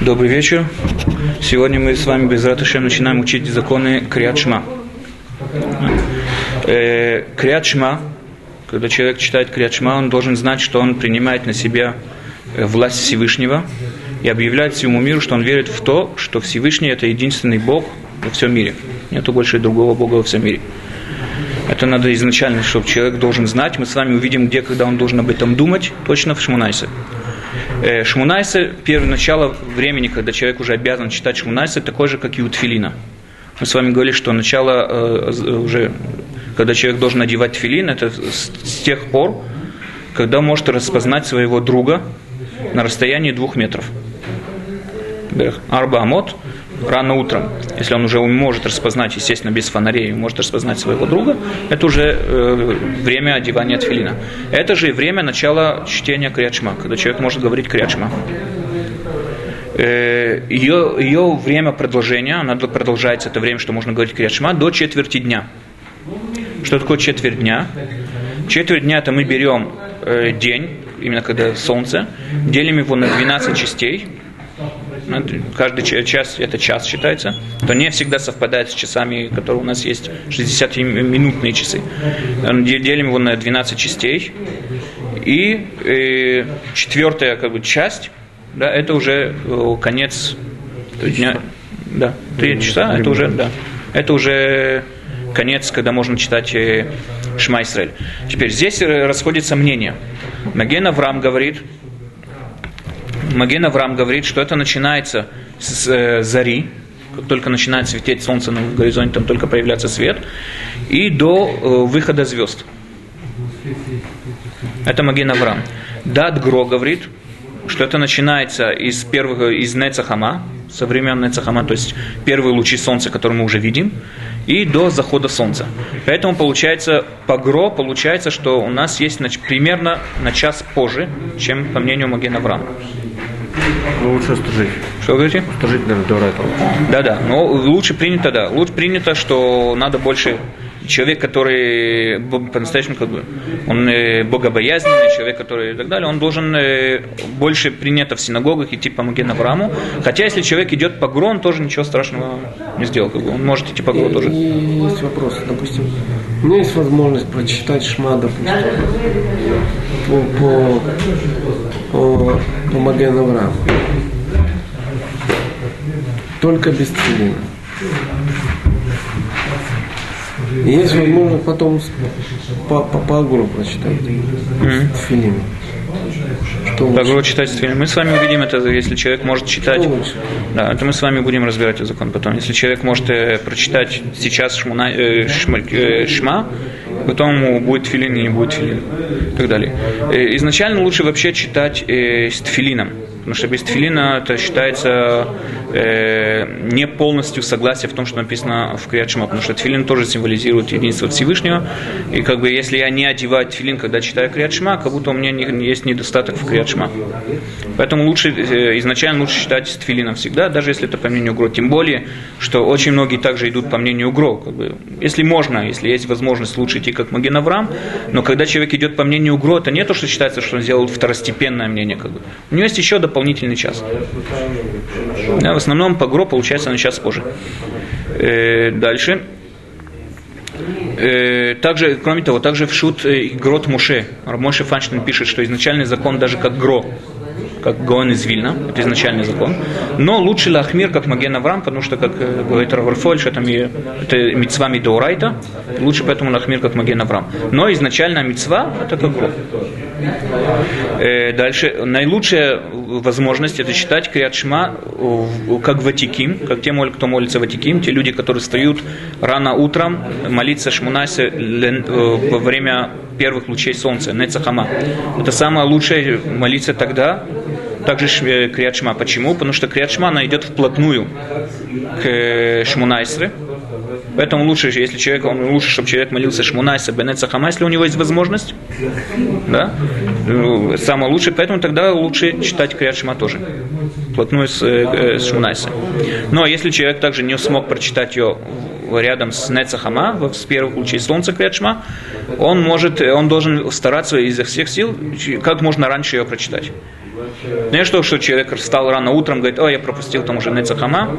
Добрый вечер. Сегодня мы с вами без ратышем начинаем учить законы Криадшма. Э, Криадшма, когда человек читает Криадшма, он должен знать, что он принимает на себя э, власть Всевышнего и объявляет всему миру, что он верит в то, что Всевышний – это единственный Бог во всем мире. Нету больше другого Бога во всем мире. Это надо изначально, чтобы человек должен знать. Мы с вами увидим, где, когда он должен об этом думать, точно в Шмунайсе. Э, Шмунайсе, первое начало времени, когда человек уже обязан читать Шмунайсе, такое же, как и у Тфилина. Мы с вами говорили, что начало э, уже, когда человек должен надевать тфилин, это с тех пор, когда может распознать своего друга на расстоянии двух метров. Арба Амот, рано утром, если он уже может распознать, естественно, без фонарей, может распознать своего друга, это уже э, время одевания тфилина. Это же время начала чтения Криачма, когда человек может говорить Криачма. Э, ее, ее время продолжения, она продолжается, это время, что можно говорить Криачма, до четверти дня. Что такое четверть дня? Четверть дня это мы берем э, день, именно когда солнце, делим его на 12 частей, каждый час это час считается, то не всегда совпадает с часами, которые у нас есть, 60-минутные часы. Делим его на 12 частей. И э, четвертая как бы, часть, да, это уже э, конец дня. Да, три часа, это уже, да, это уже конец, когда можно читать э, Шма Исраэль. Теперь здесь расходится мнение. Маген Авраам говорит, Маген Авраам говорит, что это начинается с э, зари, как только начинает светить солнце на горизонте, там только появляется свет, и до э, выхода звезд. Это Маген Авраам. Дад Гро говорит, что это начинается из первого, из Нецахама, со времен Нецахама, то есть первые лучи солнца, которые мы уже видим, и до захода солнца. Поэтому получается, по ГРО получается, что у нас есть значит, примерно на час позже, чем по мнению Магена Авраама. Ну, лучше стужить. Что говорите? Стужить, наверное, до этого. Да-да, но лучше принято, да. Лучше принято, что надо больше человек, который по-настоящему как бы, он э, богобоязненный, человек, который и так далее, он должен э, больше принято в синагогах идти по Маген Аврааму. Хотя, если человек идет по Гру, он тоже ничего страшного не сделал. Как бы. Он может идти по Гру тоже. Есть вопрос. Допустим, у меня есть возможность прочитать Шма, допустим, по, по, по, по Маген Аврааму. Только без целина. И есть возможность потом по, по, по Агуру прочитать mm-hmm. Что Агуру читать филин. Мы с вами увидим это, если человек может читать. Да, это мы с вами будем разбирать этот закон потом. Если человек может э, прочитать сейчас шмуна, э, шма, э, шма, потом ему будет филин и не будет филин. И так далее. Э, изначально лучше вообще читать э, с тфилином. Потому что без тфилина это считается э, не полностью согласие в том, что написано в Криадшма, потому что тфилин тоже символизирует единство Всевышнего. И как бы если я не одеваю тфилин, когда читаю Криадшма, как будто у меня не, есть недостаток в Криадшма. Поэтому лучше, э, изначально лучше читать с тфилином всегда, даже если это по мнению Гро. Тем более, что очень многие также идут по мнению Гро. Как бы, если можно, если есть возможность, лучше идти как Маген Авраам, но когда человек идет по мнению Гро, это не то, что считается, что он сделал второстепенное мнение. Как бы. У него есть еще дополнительный час. Да, в основном по ГРО получается на час позже. Э, дальше. Э, также, кроме того, также в шут э, Грот Муше. Моше Фанштейн пишет, что изначальный закон даже как ГРО как Гоэн из Вильна, это изначальный закон. Но лучше Лахмир, как Маген Авраам, потому что, как э, говорит Раварфоль, что там это митцва Мидоурайта, лучше поэтому Лахмир, как Маген Авраам. Но изначально митцва это как Гроб. Э, дальше, наилучшая возможность это читать Криадшма как Ватиким, как те, кто молится Ватиким, те люди, которые встают рано утром молиться Шмунасе э, во время первых лучей солнца, Нецахама. Это самое лучшее молиться тогда, также э, Криадшма. Почему? Потому что Криадшма, она идет вплотную к Шмунайсре, Поэтому лучше, если человек, он лучше, чтобы человек молился Шмунайса, Бенеца Хама, если у него есть возможность. Да? Ну, самое лучшее, поэтому тогда лучше читать Криат Шма тоже. Плотную с, э, с Шмунайса. Но если человек также не смог прочитать ее рядом с Нецахама, с первых лучей солнца Криатшма, он может, он должен стараться изо всех сил, как можно раньше ее прочитать. Не что, что человек встал рано утром, говорит, о, я пропустил там уже Нецахама,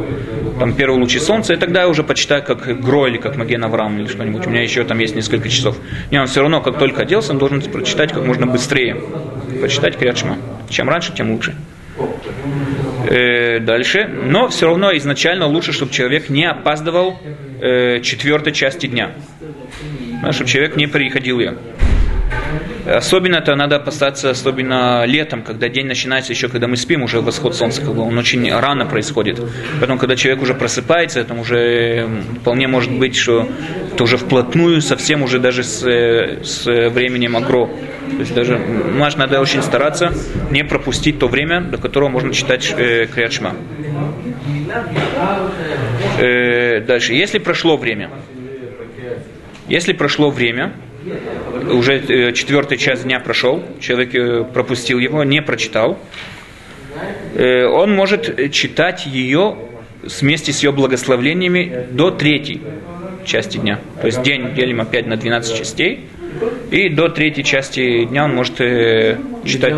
там первые лучи солнца, и тогда я уже почитаю как Гро или как Маген Авраам или что-нибудь. У меня еще там есть несколько часов. Не, он все равно, как только оделся, он должен прочитать как можно быстрее. Почитать Криадшма. Чем раньше, тем лучше. Э, дальше. Но все равно изначально лучше, чтобы человек не опаздывал э, четвертой части дня. Чтобы человек не приходил ее. Особенно это надо опасаться, особенно летом, когда день начинается еще, когда мы спим, уже восход солнца, как бы он очень рано происходит. Поэтому, когда человек уже просыпается, это уже вполне может быть, что это уже вплотную, совсем уже даже с, с временем агро. То есть даже маш, надо очень стараться не пропустить то время, до которого можно читать э, Криадшма. Э, дальше. Если прошло время, если прошло время, уже э, четвертый час дня прошел, человек э, пропустил его, не прочитал, э, он может читать ее вместе с ее благословлениями до третьей части дня. То есть день делим опять на 12 частей, и до третьей части дня он может читать.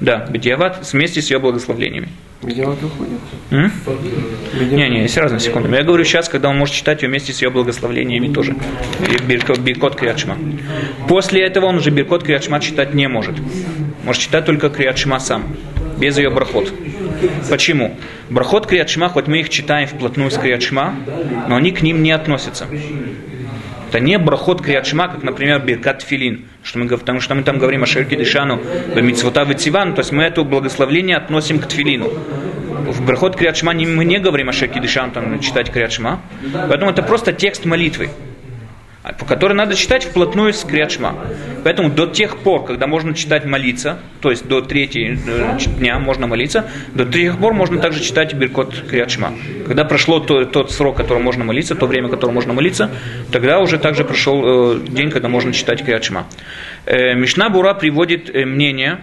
Да, Бедиават вместе с ее благословлениями. Где он выходит? Не, не, есть разные секунды. Я говорю сейчас, когда он может читать ее вместе с ее благословлениями тоже. Биркот, биркот Криадшма. После этого он уже Биркот Криадшма читать не может. Может читать только Криадшма сам, без ее брахот. Почему? Брахот Криадшма, хоть мы их читаем вплотную с Криадшма, но они к ним не относятся. Это не брахот криадшма, как, например, биркат филин, что мы, потому что мы там говорим о шерке дышану, митцвота витсиван, то есть мы это благословление относим к тфилину. В брахот криадшма мы не говорим о шерке дышану, там читать криадшма, поэтому это просто текст молитвы по которой надо читать вплотную с Криадшма. Поэтому до тех пор, когда можно читать молиться, то есть до третьего э, дня можно молиться, до тех пор можно также читать Биркот Криадшма. Когда прошло то, тот срок, который можно молиться, то время, которое можно молиться, тогда уже также прошел э, день, когда можно читать Криадшма. Э, Мишна Бура приводит э, мнение,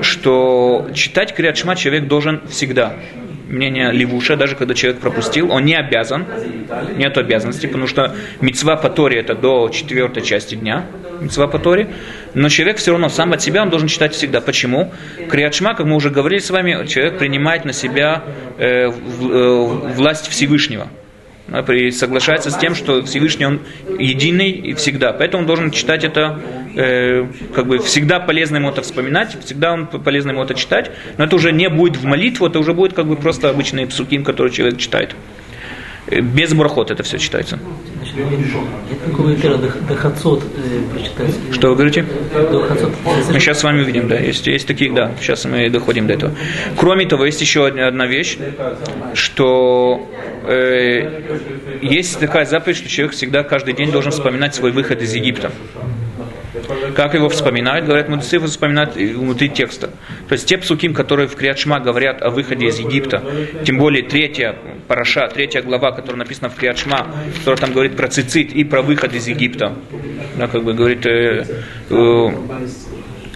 что читать Криадшма человек должен всегда мнение Левуша, даже когда человек пропустил, он не обязан, нет обязанности, потому что мецва по это до четвертой части дня, мецва по но человек все равно сам от себя он должен читать всегда. Почему? Криадшма, как мы уже говорили с вами, человек принимает на себя э, в, э, власть Всевышнего соглашается с тем, что Всевышний Он единый и всегда. Поэтому он должен читать это, э, как бы всегда полезно ему это вспоминать, всегда он полезно ему это читать, но это уже не будет в молитву, это уже будет как бы просто обычный псуким, который человек читает. Э, без брахот это все читается. Что вы говорите? Мы сейчас с вами увидим, да. Есть, есть такие, да. Сейчас мы доходим до этого. Кроме того, есть еще одна вещь, что э, есть такая заповедь, что человек всегда каждый день должен вспоминать свой выход из Египта. Как его вспоминают? Говорят, мудрецы его вспоминают внутри текста. То есть те псуким, которые в Криадшма говорят о выходе из Египта, тем более третья параша, третья глава, которая написана в Криадшма, которая там говорит про цицит и про выход из Египта. Да, как бы говорит, э, Э,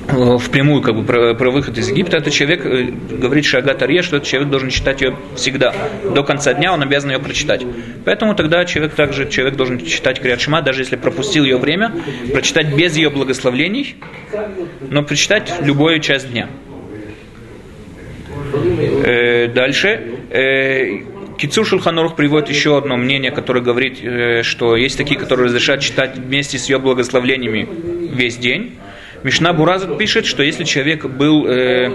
впрямую как бы про, про выход из Египта, этот человек э, говорит Шагат Арье, что этот человек должен читать ее всегда. До конца дня он обязан ее прочитать. Поэтому тогда человек также человек должен читать Криадшма, даже если пропустил ее время, прочитать без ее благословлений, но прочитать любую часть дня. Э, дальше. Э, Кицур Шульханорух приводит еще одно мнение, которое говорит, э, что есть такие, которые разрешают читать вместе с ее благословлениями весь день. Мишна Бураза пишет, что если человек был э,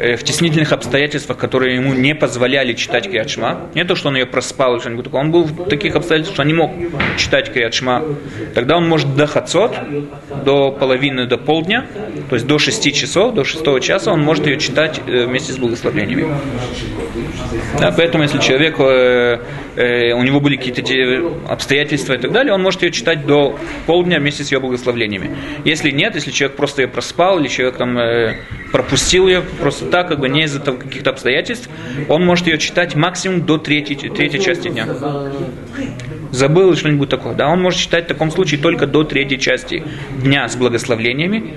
в теснительных обстоятельствах, которые ему не позволяли читать Криадшма, не то, что он ее проспал или что-нибудь такое, он был в таких обстоятельствах, что он не мог читать Криадшма, тогда он может до хацот, до половины, до полдня, то есть до 6 часов, до 6 часа, он может ее читать э, вместе с благословениями. Да, поэтому, если человек, э, э, у него были какие-то обстоятельства и так далее, он может ее читать до полдня вместе с ее благословениями. Если нет, если человек просто ее проспал, или человек там э, пропустил ее просто так, как бы не из-за каких-то обстоятельств, он может ее читать максимум до третьей, третьей части дня забыл что-нибудь такое, да, он может читать в таком случае только до третьей части дня с благословлениями,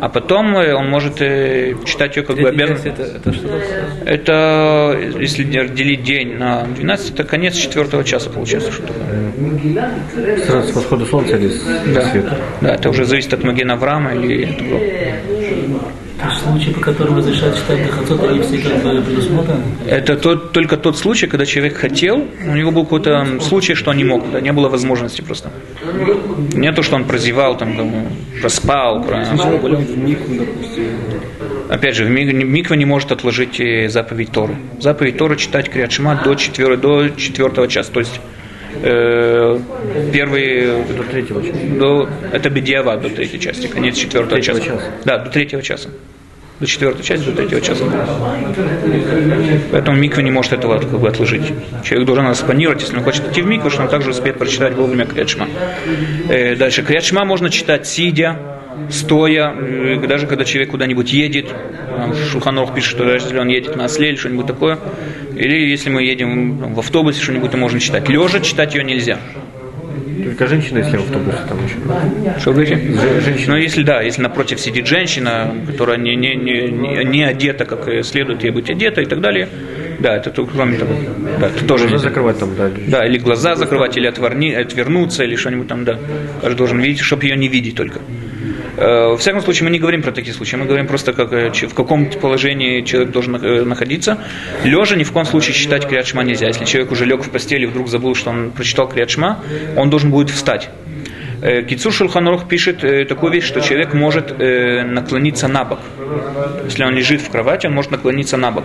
а потом э, он может э, читать ее как бы обязан. Это, это, что это, если делить день на 12, это конец четвертого часа получается. Что такое. Сразу с восхода солнца или с да. света? Да, это уже зависит от Магена Авраама или от То по которым разрешают читать Дахацот, они все как бы предусмотрены? Это тот, только тот случай, когда человек хотел, у него был какой-то случай, что он не мог, да, не было возможности просто. Не то, что он прозевал, там, там проспал, про... Допустим. Опять же, в миг- Миква не может отложить э, заповедь Торы. Заповедь Торы читать Криадшма до, четвер... до четвертого часа. То есть э, первый До третьего часа. до, это бедиава до третьей части, конец четвертого часа. часа. Да, до третьего часа. До четвертой части, до третьего часа. Поэтому миква не может этого как бы отложить. Человек должен распланировать, если он хочет идти в микву, что он также успеет прочитать вовремя Криадшма. Э, дальше. Криадшма можно читать сидя, стоя, даже когда человек куда-нибудь едет. Шуханов пишет, что даже если он едет на осле или что-нибудь такое. Или если мы едем в автобусе, что-нибудь, то можно читать. Лежа читать ее нельзя. Только женщина, если в автобусе там еще. Что вы говорите? Же- женщина. Ну, если да, если напротив сидит женщина, которая не, не, не, не, одета, как следует ей быть одета и так далее, да, это то- кроме того, да, это тоже нельзя. закрывать там, да. Да, или глаза закрывать, или отверни, отвернуться, или что-нибудь там, да. Каждый должен видеть, чтобы ее не видеть только. Э, Во всяком случае, мы не говорим про такие случаи, мы говорим просто, как, э, в каком положении человек должен э, находиться. Лежа ни в коем случае читать Криадшма нельзя. Если человек уже лег в постели и вдруг забыл, что он прочитал Криадшма, он должен будет встать. Кицур Шульханорух пишет такую вещь, что человек может наклониться на бок. Если он лежит в кровати, он может наклониться на бок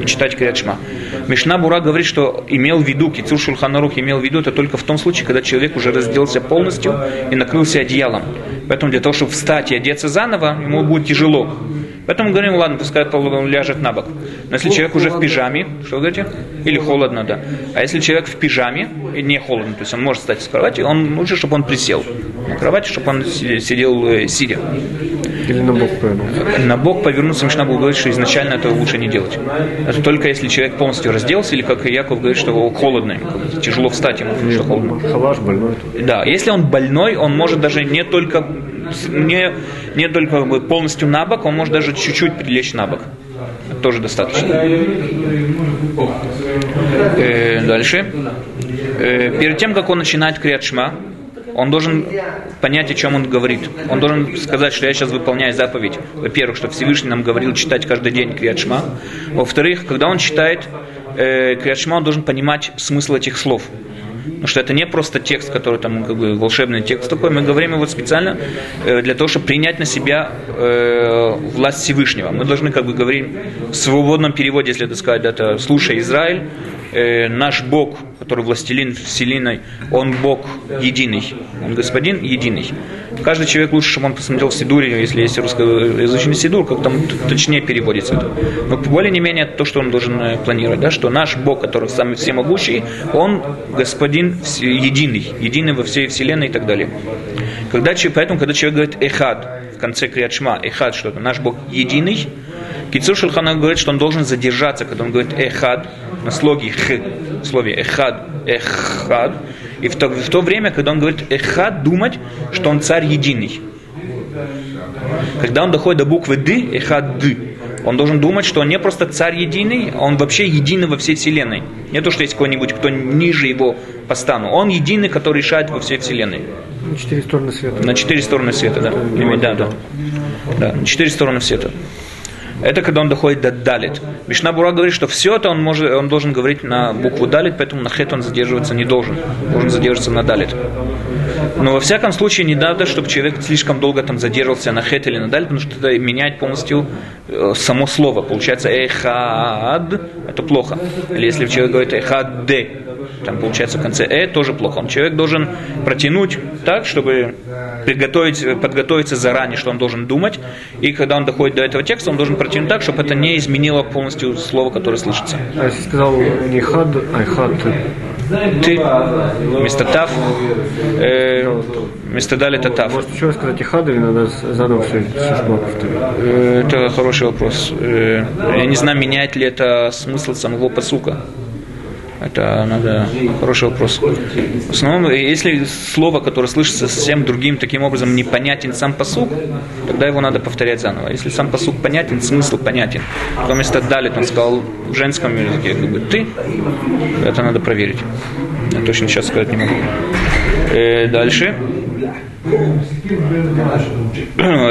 и читать Криадшма. Мишна Бура говорит, что имел в виду, Кицур Шульханорух имел в виду, это только в том случае, когда человек уже разделся полностью и накрылся одеялом. Поэтому для того, чтобы встать и одеться заново, ему будет тяжело. Поэтому мы говорим, ладно, пускай он ляжет на бок. Но если человек уже в пижаме, что вы говорите? Или холодно, да. А если человек в пижаме, и не холодно, то есть он может встать с кровати, он лучше, чтобы он присел на кровати, чтобы он си- сидел э, сидя. Или на бок повернулся. На бок повернуться Мишна будет говорить, что изначально это лучше не делать. Это только если человек полностью разделся, или как Яков говорит, что холодно, как бы тяжело встать ему, потому что холодно. Халаш больной. Да, если он больной, он может даже не только не, не только как бы полностью на бок, он может даже чуть-чуть прилечь на бок. Это тоже достаточно. Э, дальше. Э, перед тем, как он начинает криатшма, он должен понять, о чем он говорит. Он должен сказать, что я сейчас выполняю заповедь. Во-первых, что Всевышний нам говорил читать каждый день криатшма. Во-вторых, когда он читает э, криатшма, он должен понимать смысл этих слов. Потому что это не просто текст, который там как бы волшебный текст такой. Мы говорим его специально э, для того, чтобы принять на себя э, власть Всевышнего. Мы должны как бы говорить в свободном переводе, если это сказать, это «Слушай, Израиль, э, наш Бог, который властелин вселенной, Он Бог единый, Он Господин единый». Каждый человек лучше, чтобы он посмотрел в Сидуре, если есть русскоязычный Сидур, как там точнее переводится это. Но более не менее то, что он должен э, планировать, да, что наш Бог, который самый всемогущий, Он Господин единый, единый во всей вселенной и так далее. Когда, поэтому, когда человек говорит «эхад» в конце криадшма, «эхад» что это, наш Бог единый, Кицур Шульхана говорит, что он должен задержаться, когда он говорит «эхад», на слоге «х», в слове «эхад», «эхад», и в то, в то время, когда он говорит «эхад», думать, что он царь единый. Когда он доходит до буквы «д», «эхад», «д», он должен думать, что он не просто царь единый, а он вообще единый во всей вселенной. Не то, что есть какой-нибудь, кто ниже его по стану. Он единый, который решает во всей вселенной. Четыре стороны света. На четыре стороны света, да. Да, да. Да, на четыре стороны света. Это когда он доходит до далит. Мишна Бура говорит, что все это он, может, он должен говорить на букву далит, поэтому на хет он задерживаться не должен. Должен задерживаться на далит. Но во всяком случае не надо, чтобы человек слишком долго там задерживался на хет или на далит, потому что это меняет полностью э, само слово. Получается эхад, это плохо. Или если человек говорит эхад де, там получается в конце э, тоже плохо. Он человек должен протянуть так, чтобы приготовить, подготовиться заранее, что он должен думать. И когда он доходит до этого текста, он должен протянуть так, чтобы это не изменило полностью слово, которое слышится. А если сказал не хад, а хад, Ты вместо тав, э, вместо дали это тав. может еще сказать и хад, или надо заново все, все шма повторить? Э, Это хороший вопрос. Э, Я не знаю, меняет ли это смысл самого посука. Это надо хороший вопрос. В основном, э, если слово, которое слышится совсем другим таким образом, непонятен сам посук, тогда его надо повторять заново. Если сам посук понятен, смысл понятен. То вместо далит он сказал в женском языке, как бы ты, это надо проверить. Я точно сейчас сказать не могу. Э, дальше.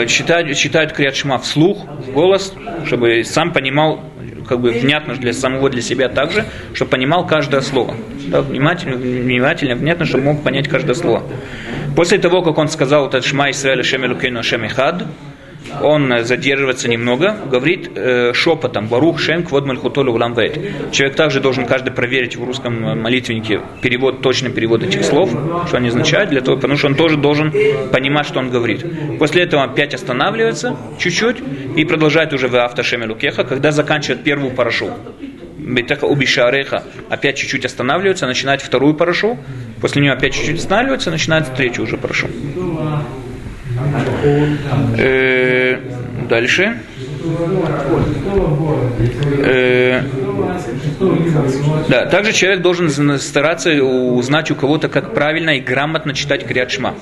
читают, читают Криат вслух, в голос, чтобы сам понимал, как бы внятно для самого для себя также, чтобы понимал каждое слово. Так, внимательно, внимательно, внятно, чтобы мог понять каждое слово. После того, как он сказал этот Шма Исраэля Шемелукейну Шемихад, он задерживается немного, говорит э, шепотом «Барух Шем Квод Мальхутолю Улам Человек также должен каждый проверить в русском молитвеннике перевод, точный перевод этих слов, что они означают, для того, потому что он тоже должен понимать, что он говорит. После этого опять останавливается чуть-чуть и продолжает уже в автошеме Лукеха, когда заканчивает первую парашу. Бетеха убишареха опять чуть-чуть останавливается, начинает вторую парашу, после нее опять чуть-чуть останавливается, начинает третью уже парашу. Э, дальше. Э, да, также человек должен стараться узнать у кого-то, как правильно и грамотно читать Криадшма.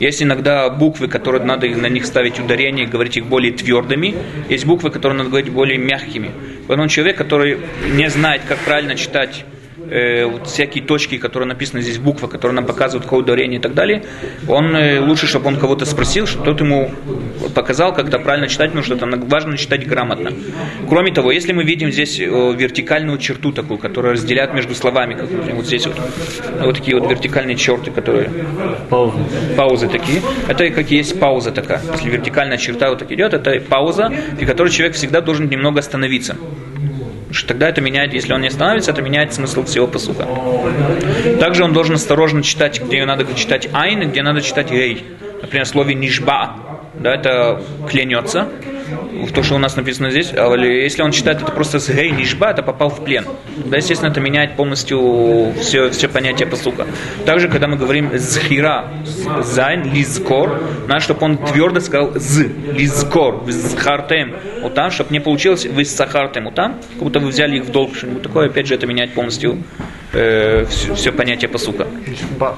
Есть иногда буквы, которые надо на них ставить ударение говорить их более твердыми. Есть буквы, которые надо говорить более мягкими. Поэтому человек, который не знает, как правильно читать э, вот всякие точки, которые написаны здесь, буква, которые нам показывают какое ударение и так далее, он э, лучше, чтобы он кого-то спросил, чтобы тот ему показал, как это правильно читать, что это важно читать грамотно. Кроме того, если мы видим здесь э, вертикальную черту такую, которая разделяет между словами, как вот здесь вот, вот такие вот вертикальные черты, которые паузы, паузы такие, это как есть пауза такая. Если вертикальная черта вот так идет, это пауза, при которой человек всегда должен немного остановиться что тогда это меняет, если он не остановится, это меняет смысл всего посуха. Также он должен осторожно читать, где надо читать айн, где надо читать гей. Например, в слове нишба, да, это клянется, в то, что у нас написано здесь, а если он считает это просто с гей нишба, это попал в плен. Да, естественно, это меняет полностью все, все понятие посука. Также, когда мы говорим זכירה, зайн, לזכור, надо, чтобы он твердо сказал з, לזכור, זכרתם, вот там, чтобы не получилось ושכרתם, вот там, как будто вы взяли их в долг, что-нибудь такое, опять же, это меняет полностью э, все, все понятие посука. נשבע.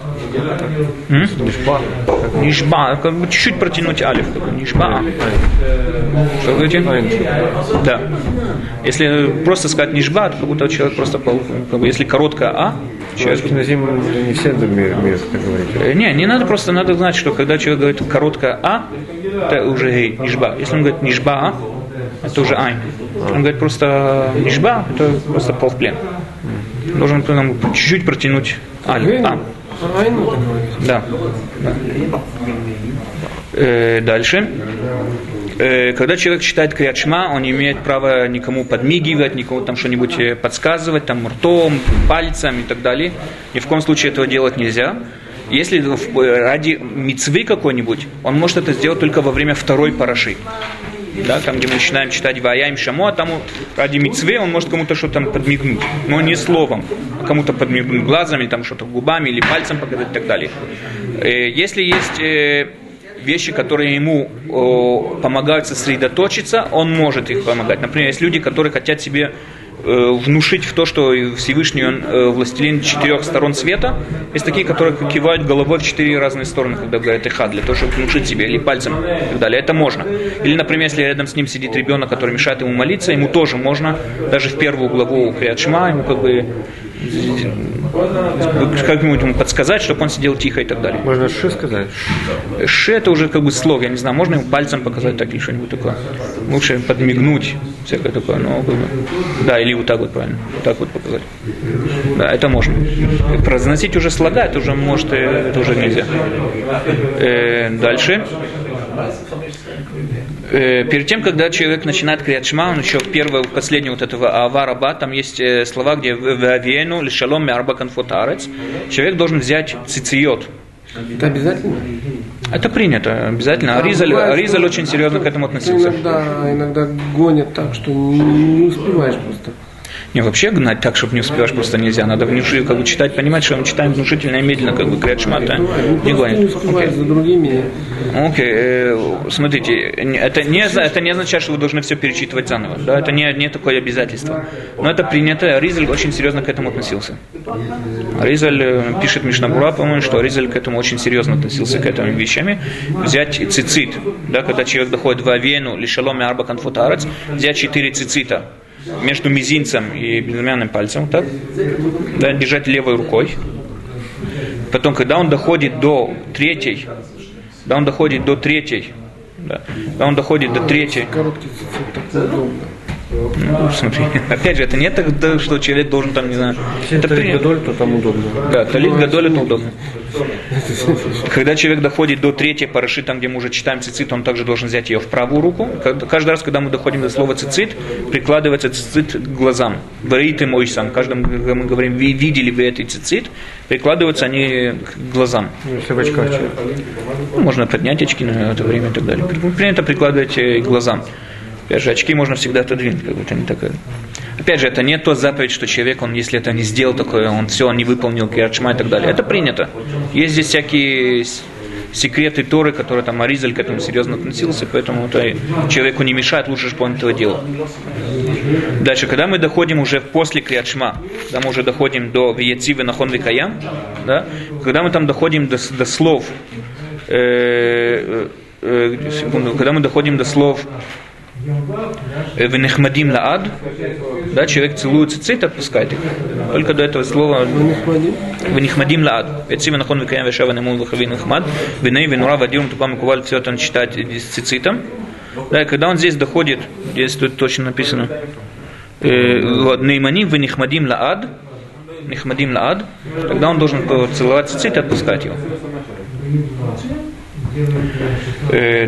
נשבע. נשבע. Как бы чуть-чуть протянуть алиф. נשבע. Что вы говорите? Да. Если просто сказать нишба, то как будто человек просто, как бы, если короткое а, человек... На зиму не все так говорить. Э, не, не надо просто, надо знать, что когда человек говорит короткое а, это уже гей, нишба. Если он говорит нишба а, это уже айн. Он говорит просто нишба, это просто полвплен. Должен нам чуть-чуть протянуть аль. А. Да. да. Э, дальше. Э, когда человек читает Криачма, он не имеет права никому подмигивать, никому там что-нибудь э, подсказывать, там ртом, пальцем и так далее. Ни в коем случае этого делать нельзя. Если ради мицвы какой-нибудь, он может это сделать только во время второй параши да, там, где мы начинаем читать Ваяем Шамо, а там ради мицве он может кому-то что-то там подмигнуть, но не словом, а кому-то подмигнуть глазом, или там что-то губами, или пальцем показать и так далее. Э, если есть э, вещи, которые ему помогают сосредоточиться, он может их помогать. Например, есть люди, которые хотят себе внушить в то, что Всевышний он э, властелин четырех сторон света. Есть такие, которые кивают головой в четыре разные стороны, когда говорят иха, для того, чтобы внушить себе, или пальцем и так далее. Это можно. Или, например, если рядом с ним сидит ребенок, который мешает ему молиться, ему тоже можно, даже в первую главу Криадшма, ему как бы как-нибудь ему подсказать, чтобы он сидел тихо и так далее. Можно ши сказать? Ши это уже как бы слог, я не знаю, можно ему пальцем показать так или что-нибудь такое. Лучше подмигнуть, всякое такое, но как бы, да, или вот так вот правильно, вот так вот показать. Да, это можно. Произносить уже слога, это уже может, это уже нельзя. Э, дальше э, перед тем, когда человек начинает кричать шма, он еще первое, последнее вот этого авараба, там есть э, слова, где в авиену лишалом мярба конфотарец. Человек должен взять цициот. Это обязательно? Это принято, обязательно. Аризаль, Аризаль очень серьезно к этому относился. Иногда, иногда гонят так, что не успеваешь просто. Не, вообще гнать так, чтобы не успеваешь, просто нельзя. Надо внушить, как бы читать, понимать, что мы читаем внушительно и медленно, как бы крят шмата. Не гонит. За другими. Окей, okay. э, смотрите, это не, это не означает, что вы должны все перечитывать заново. Да? Это не, не такое обязательство. Но это принято. Ризель очень серьезно к этому относился. Ризель э, пишет Мишнабура, по-моему, что Ризель к этому очень серьезно относился к этим вещами. Взять цицит, да, когда человек доходит в Авену, лишалом и арба конфутарец, взять четыре цицита, между мизинцем и безымянным пальцем, так? Да, держать левой рукой. потом, когда он доходит до третьей, да, он доходит до третьей, да, он доходит до третьей, Короткий цицит так удобно. Ну, смотри, опять же, это не да, что человек должен там, не знаю, Если это это принято. гадоль, то там удобно. Да, талит гадоль это удобно. Когда человек доходит до третьей параши, там, где мы уже читаем цицит, он также должен взять ее в правую руку. Каждый раз, когда мы доходим до слова цицит, прикладывается цицит к глазам. Варит и мой сам. Каждым, когда мы говорим, «Ви- видели вы этот цицит, прикладываются они к глазам. Ну, Если в очках человек. Ну, можно поднять очки на это время и так далее. При- Принято прикладывать э, к глазам. Опять же, очки можно всегда отодвинуть, как бы это не такое. Опять же, это не то заповедь, что человек, он, если это не сделал такое, он все, он не выполнил киарчма и так далее. Это принято. Есть здесь всякие секреты Торы, которые там Аризаль к этому серьезно относился, поэтому это человеку не мешает, лучше, чтобы он этого делал. Дальше, когда мы доходим уже после Криадшма, когда мы уже доходим до Виецивы Нахон Викаям, да, когда мы там доходим до, до слов, э, э, э, секунду, когда мы доходим до слов Э, венехмадим лаад. Да, человек целует цицит, отпускайте их. Только до этого слова Венехмадим лаад. Эцим нахон викаем веша венемун вахавин вихмад. Веней венура вадирум тупам куваль. Все это он э, с цицитом. Да, и когда он здесь доходит, здесь тут точно написано. Э, Нейманим венехмадим лаад. Нехмадим лаад. Тогда он должен целовать цицит и отпускать его.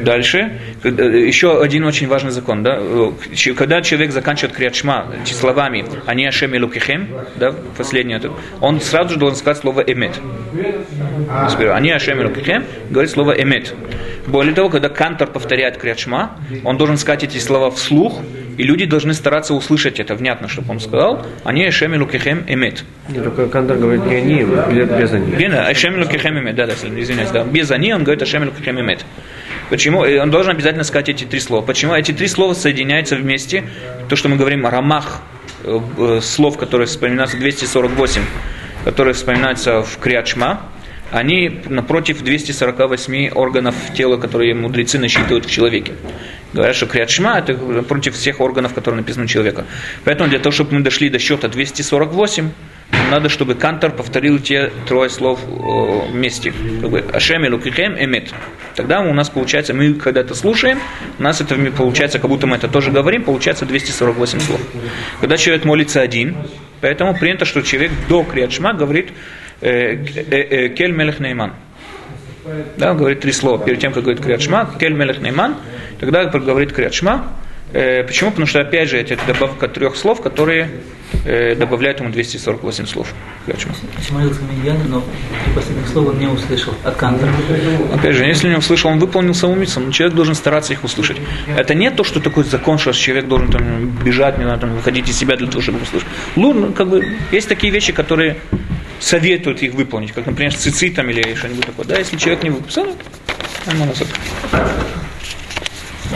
Дальше. Еще один очень важный закон. Да? Когда человек заканчивает криатшма словами «Они Ашем Элукихем», да, последний этот, он сразу же должен сказать слово «эмет». «Они Ашем Элукихем» говорит слово «эмет». Более того, когда кантор повторяет криатшма, он должен сказать эти слова вслух, и люди должны стараться услышать это внятно, чтобы он сказал «Они Ашем Элукихем Эмет». Нет, только Кандер говорит не они, без без они. Ашем Лукихем имет, да, да, извиняюсь, да. Без они он говорит Ашем Лукихем имет. Почему? Он должен обязательно сказать эти три слова. Почему? Эти три слова соединяются вместе. То, что мы говорим, рамах э, э, слов, которые вспоминаются 248, которые вспоминаются в Криачма, они напротив 248 органов тела, которые мудрецы насчитывают в человеке. Говорят, что Криатшма это против всех органов, которые написаны у человека. Поэтому для того, чтобы мы дошли до счета 248, нам надо, чтобы Кантор повторил те трое слов э, вместе. Как бы Ашем, Элукихем, Эмет. Тогда у нас получается, мы когда это слушаем, у нас это получается, как будто мы это тоже говорим, получается 248 слов. Когда человек молится один, поэтому принято, что человек до Криатшма говорит э, э, Кель Мелех Нейман. Да, он говорит три слова. Перед тем, как говорит Криатшма, Кель Мелех Нейман, тогда говорит Криатшма. Э, почему? Потому что, опять же, это добавка трех слов, которые э, добавляют ему 248 слов. Криатшма. Молился Миньян, но последних слова он не услышал от Кантера. Опять же, если не услышал, он выполнил саму митцву, но человек должен стараться их услышать. Это не то, что такой закон, что человек должен там, бежать, не знаю, там, выходить из себя для того, чтобы услышать. Ну, ну, как бы, есть такие вещи, которые советуют их выполнить, как, например, с цицитом или что-нибудь такое. Да, если человек не выполнил, нормально.